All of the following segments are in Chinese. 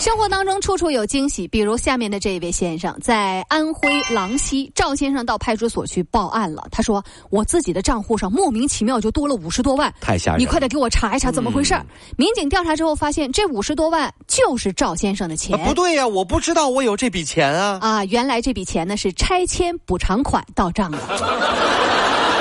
生活当中处处有惊喜，比如下面的这一位先生，在安徽郎溪，赵先生到派出所去报案了。他说：“我自己的账户上莫名其妙就多了五十多万，太吓人！你快点给我查一查怎么回事。民警调查之后发现，这五十多万就是赵先生的钱。不对呀，我不知道我有这笔钱啊！啊，原来这笔钱呢是拆迁补偿款到账了。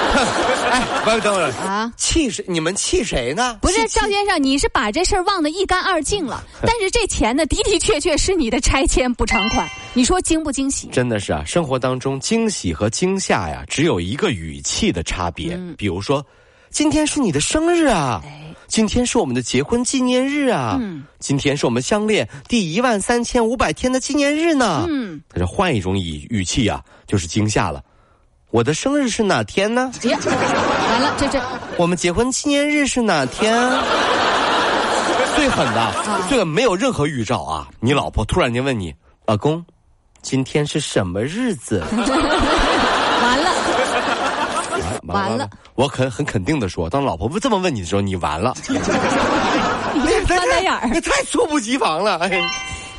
哎，等等啊！气谁？你们气谁呢？不是赵先生，你是把这事儿忘得一干二净了。但是这钱呢，的的确确是你的拆迁补偿款。你说惊不惊喜？真的是啊！生活当中惊喜和惊吓呀，只有一个语气的差别。比如说，今天是你的生日啊！今天是我们的结婚纪念日啊！嗯，今天是我们相恋第一万三千五百天的纪念日呢！嗯，他就换一种语语气啊，就是惊吓了。我的生日是哪天呢？完了，这这，我们结婚纪念日是哪天？最狠的，这个没有任何预兆啊！你老婆突然间问你，老公，今天是什么日子？完了，完了！我肯很肯定的说，当老婆不这么问你的时候，你完了。你翻白眼儿，你太猝不及防了！哎。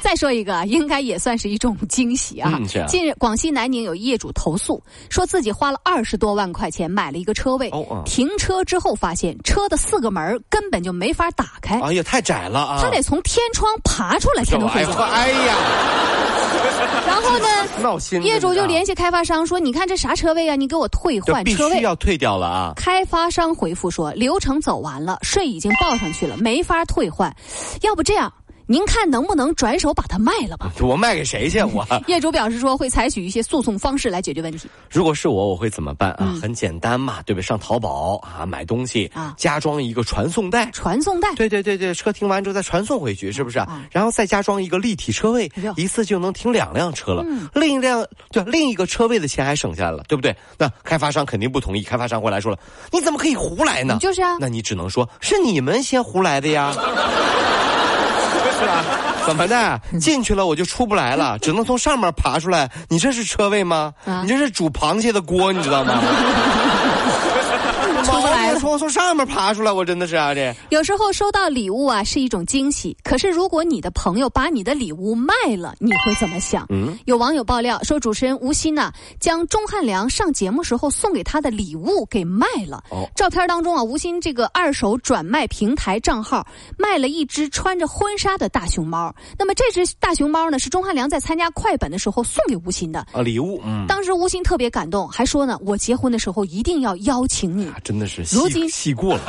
再说一个，应该也算是一种惊喜啊！近日，广西南宁有业主投诉，说自己花了二十多万块钱买了一个车位，停车之后发现车的四个门根本就没法打开。哎呀，太窄了啊！他得从天窗爬出来才能回家。哎呀！然后呢？闹心！业主就联系开发商说：“你看这啥车位啊？你给我退换车位。”要退掉了啊！开发商回复说：“流程走完了，税已经报上去了，没法退换。要不这样？”您看能不能转手把它卖了吧？我卖给谁去？我业主表示说会采取一些诉讼方式来解决问题。如果是我，我会怎么办啊？很简单嘛，对不对？上淘宝啊，买东西啊，加装一个传送带。传送带。对对对对，车停完之后再传送回去，是不是？然后再加装一个立体车位，一次就能停两辆车了。另一辆对另一个车位的钱还省下来了，对不对？那开发商肯定不同意，开发商回来说了，你怎么可以胡来呢？就是啊。那你只能说是你们先胡来的呀。是吧？怎么的？进去了我就出不来了，只能从上面爬出来。你这是车位吗？你这是煮螃蟹的锅，你知道吗？从从上面爬出来，我真的是啊！这有时候收到礼物啊是一种惊喜，可是如果你的朋友把你的礼物卖了，你会怎么想？嗯，有网友爆料说，主持人吴昕呢将钟汉良上节目时候送给他的礼物给卖了。哦，照片当中啊，吴昕这个二手转卖平台账号卖了一只穿着婚纱的大熊猫。那么这只大熊猫呢，是钟汉良在参加快本的时候送给吴昕的啊礼物。嗯，当时吴昕特别感动，还说呢，我结婚的时候一定要邀请你。真的是如。戏过了，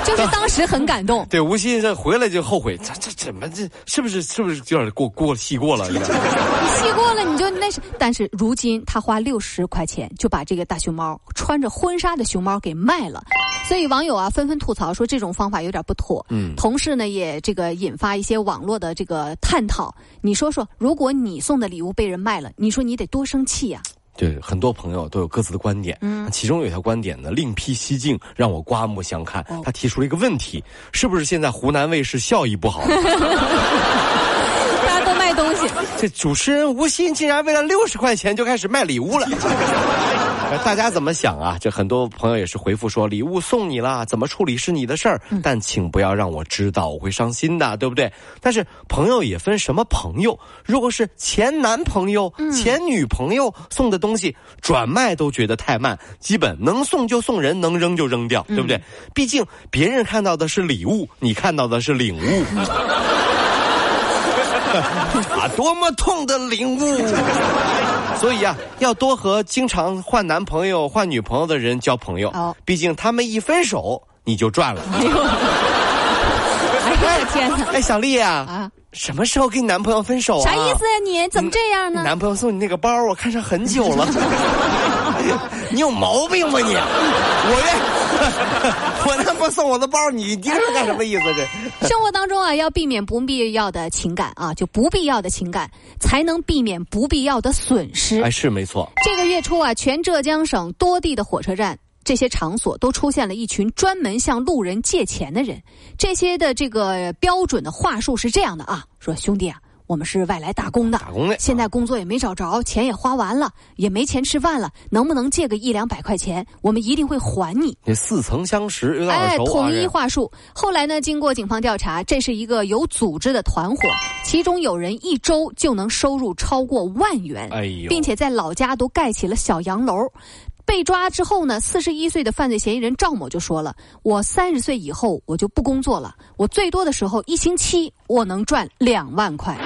就是当时很感动。对，吴昕这回来就后悔，这这怎么这是不是是不是有点过过戏 过了？你戏过了你就那是，但是如今他花六十块钱就把这个大熊猫穿着婚纱的熊猫给卖了，所以网友啊纷纷吐槽说这种方法有点不妥。嗯，同时呢也这个引发一些网络的这个探讨。你说说，如果你送的礼物被人卖了，你说你得多生气呀？对，很多朋友都有各自的观点。嗯，其中有一条观点呢，另辟蹊径，让我刮目相看。他提出了一个问题：是不是现在湖南卫视效益不好？大家都卖东西。这主持人吴昕竟然为了六十块钱就开始卖礼物了。大家怎么想啊？这很多朋友也是回复说，礼物送你了，怎么处理是你的事儿，但请不要让我知道，我会伤心的，对不对？但是朋友也分什么朋友，如果是前男朋友、前女朋友送的东西，转卖都觉得太慢，基本能送就送人，能扔就扔掉，对不对？毕竟别人看到的是礼物，你看到的是领悟。啊，多么痛的领悟！所以啊，要多和经常换男朋友、换女朋友的人交朋友。哦，毕竟他们一分手，你就赚了。哎呦，哎呀天哪！哎，小丽啊，啊，什么时候跟你男朋友分手啊？啥意思呀？你怎么这样呢？男朋友送你那个包，我看上很久了。你有毛病吧你？我这 我他妈送我的包，你盯着干什么意思？这 生活当中啊，要避免不必要的情感啊，就不必要的情感，才能避免不必要的损失。哎，是没错。这个。月初啊，全浙江省多地的火车站。这些场所都出现了一群专门向路人借钱的人，这些的这个标准的话术是这样的啊：说兄弟啊，我们是外来打工的，打工的，现在工作也没找着，钱也花完了，也没钱吃饭了，能不能借个一两百块钱？我们一定会还你。这似曾相识。哎，统一话术。后来呢，经过警方调查，这是一个有组织的团伙，其中有人一周就能收入超过万元，哎呦，并且在老家都盖起了小洋楼。被抓之后呢，四十一岁的犯罪嫌疑人赵某就说了：“我三十岁以后我就不工作了，我最多的时候一星期我能赚两万块。”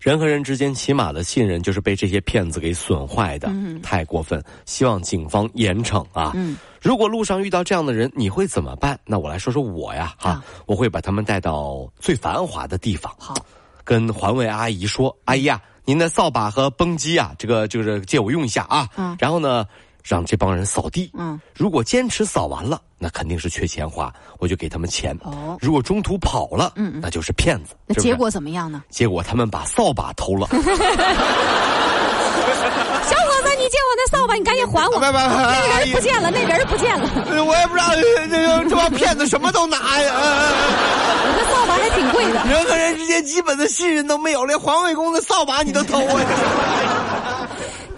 人和人之间起码的信任就是被这些骗子给损坏的，太过分！希望警方严惩啊！如果路上遇到这样的人，你会怎么办？那我来说说我呀，哈，我会把他们带到最繁华的地方，好，跟环卫阿姨说：“阿姨啊。”您的扫把和蹦机啊，这个就是借我用一下啊。嗯。然后呢，让这帮人扫地。嗯。如果坚持扫完了，那肯定是缺钱花，我就给他们钱。哦。如果中途跑了，嗯嗯，那就是骗子。那结果怎么样呢？结果他们把扫把偷了。小伙子，你借我那扫把，你赶紧还我。那个人不见了，那人不见了。我也不知道这这帮骗子什么都拿呀。我这扫把还挺贵的。人和人之间基本的信任都没有，连环卫工的扫把你都偷啊！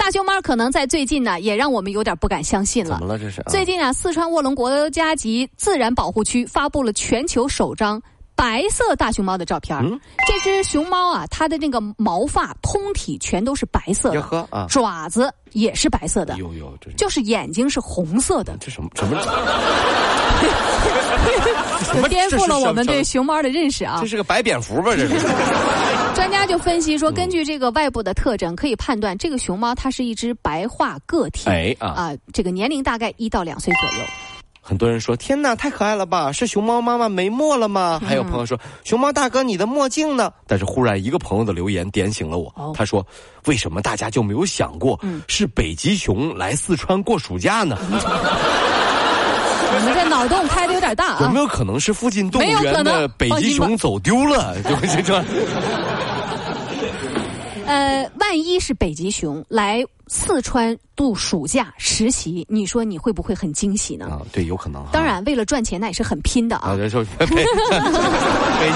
大熊猫可能在最近呢，也让我们有点不敢相信了。怎么了？这是最近啊，四川卧龙国家级自然保护区发布了全球首张。白色大熊猫的照片这只熊猫啊，它的那个毛发通体全都是白色的，爪子也是白色的，就是眼睛是红色的。这什么什么？颠覆了我们对熊猫的认识啊！这是个白蝙蝠吧？这是。专家就分析说，根据这个外部的特征，可以判断这个熊猫它是一只白化个体。哎啊，这个年龄大概一到两岁左右。很多人说：“天哪，太可爱了吧！是熊猫妈妈没墨了吗？”还有朋友说：“熊猫大哥，你的墨镜呢？”但是忽然一个朋友的留言点醒了我，他说：“为什么大家就没有想过是北极熊来四川过暑假呢？”你们这脑洞开的有点大啊！有没有可能是附近动物园的北极熊走丢了？就这这。呃，万一是北极熊来。四川度暑假实习，你说你会不会很惊喜呢？啊，对，有可能。当然，为了赚钱，那也是很拼的啊。北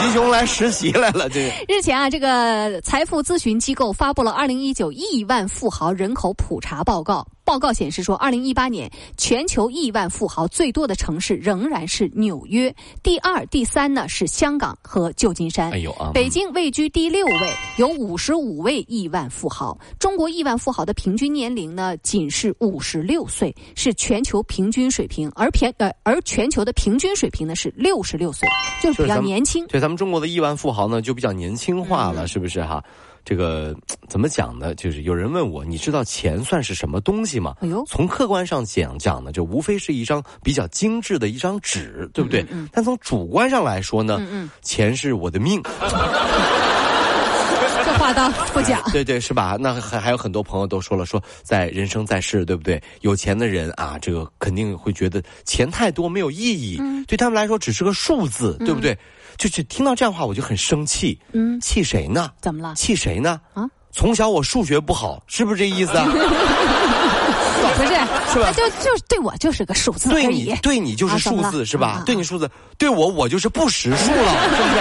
极熊来实习来了，这个日前啊，这个财富咨询机构发布了二零一九亿万富豪人口普查报告。报告显示说，二零一八年全球亿万富豪最多的城市仍然是纽约，第二、第三呢是香港和旧金山。哎呦啊！北京位居第六位，有五十五位亿万富豪。中国亿万富豪的平均年龄呢，仅是五十六岁，是全球平均水平。而平呃，而全球的平均水平呢是六十六岁，就是比较年轻。对，咱们中国的亿万富豪呢就比较年轻化了，是不是哈？这个怎么讲呢？就是有人问我，你知道钱算是什么东西吗？哎呦，从客观上讲讲呢，就无非是一张比较精致的一张纸，对不对？但从主观上来说呢，钱是我的命。这话倒不假。对对，是吧？那还还有很多朋友都说了，说在人生在世，对不对？有钱的人啊，这个肯定会觉得钱太多没有意义，对他们来说只是个数字，对不对？就是听到这样话，我就很生气。嗯，气谁呢？怎么了？气谁呢？啊！从小我数学不好，是不是这意思啊？不是，是吧？就就对我就是个数字对你对你就是数字是吧？对你数字，对我我就是不识数了，是不是？